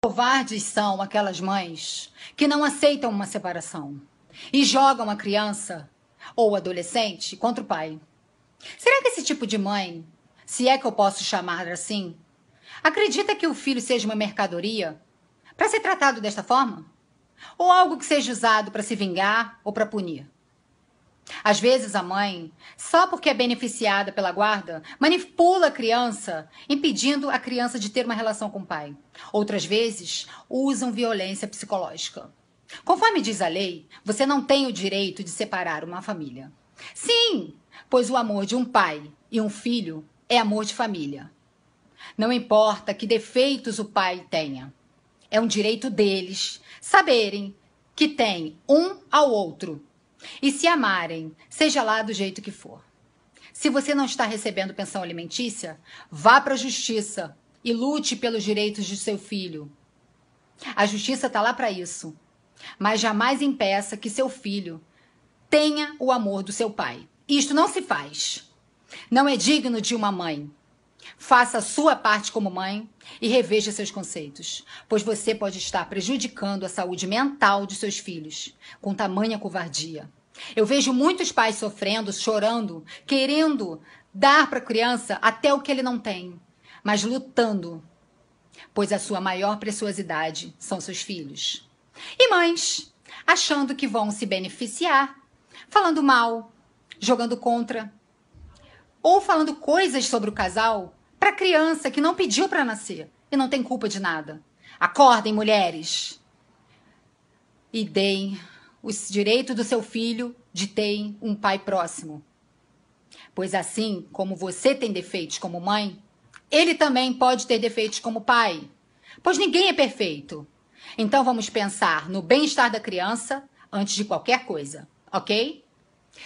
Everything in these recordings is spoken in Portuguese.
Covardes são aquelas mães que não aceitam uma separação e jogam a criança ou adolescente contra o pai. Será que esse tipo de mãe, se é que eu posso chamar assim, acredita que o filho seja uma mercadoria para ser tratado desta forma? Ou algo que seja usado para se vingar ou para punir? Às vezes a mãe, só porque é beneficiada pela guarda, manipula a criança, impedindo a criança de ter uma relação com o pai. Outras vezes, usam violência psicológica. Conforme diz a lei, você não tem o direito de separar uma família. Sim, pois o amor de um pai e um filho é amor de família. Não importa que defeitos o pai tenha. É um direito deles saberem que tem um ao outro e se amarem, seja lá do jeito que for. Se você não está recebendo pensão alimentícia, vá para a justiça e lute pelos direitos de seu filho. A justiça está lá para isso. Mas jamais impeça que seu filho tenha o amor do seu pai. Isto não se faz. Não é digno de uma mãe. Faça a sua parte como mãe e reveja seus conceitos, pois você pode estar prejudicando a saúde mental de seus filhos com tamanha covardia. Eu vejo muitos pais sofrendo, chorando, querendo dar para a criança até o que ele não tem, mas lutando, pois a sua maior preciosidade são seus filhos. E mães, achando que vão se beneficiar, falando mal, jogando contra, ou falando coisas sobre o casal para criança que não pediu para nascer e não tem culpa de nada. Acordem, mulheres, e deem o direito do seu filho de ter um pai próximo. Pois assim como você tem defeitos como mãe, ele também pode ter defeitos como pai. Pois ninguém é perfeito. Então vamos pensar no bem-estar da criança antes de qualquer coisa, ok?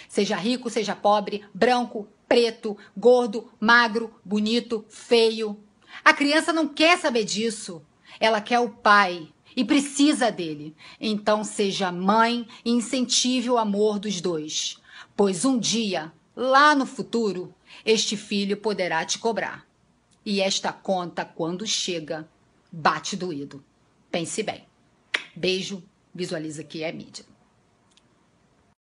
Seja rico, seja pobre, branco, preto, gordo, magro, bonito, feio. A criança não quer saber disso. Ela quer o pai e precisa dele. Então seja mãe e incentive o amor dos dois, pois um dia, lá no futuro, este filho poderá te cobrar. E esta conta, quando chega, bate doído. Pense bem. Beijo, visualiza que é mídia.